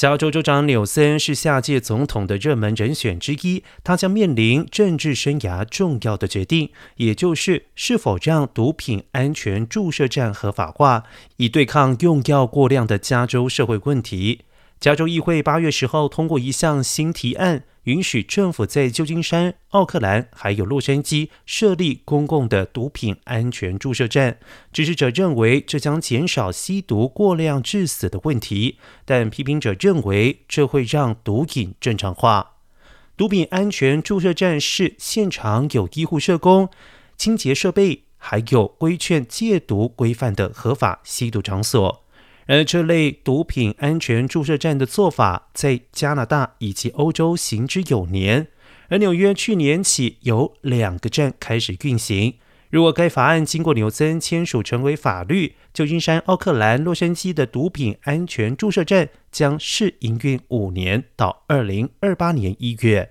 加州州长纽森是下届总统的热门人选之一，他将面临政治生涯重要的决定，也就是是否让毒品安全注射站合法化，以对抗用药过量的加州社会问题。加州议会八月十号通过一项新提案。允许政府在旧金山、奥克兰还有洛杉矶设立公共的毒品安全注射站。支持者认为这将减少吸毒过量致死的问题，但批评者认为这会让毒瘾正常化。毒品安全注射站是现场有医护社工、清洁设备，还有规劝戒毒规范的合法吸毒场所。而这类毒品安全注射站的做法，在加拿大以及欧洲行之有年。而纽约去年起有两个站开始运行。如果该法案经过纽森签署成为法律，旧金山、奥克兰、洛杉矶的毒品安全注射站将试营运五年，到二零二八年一月。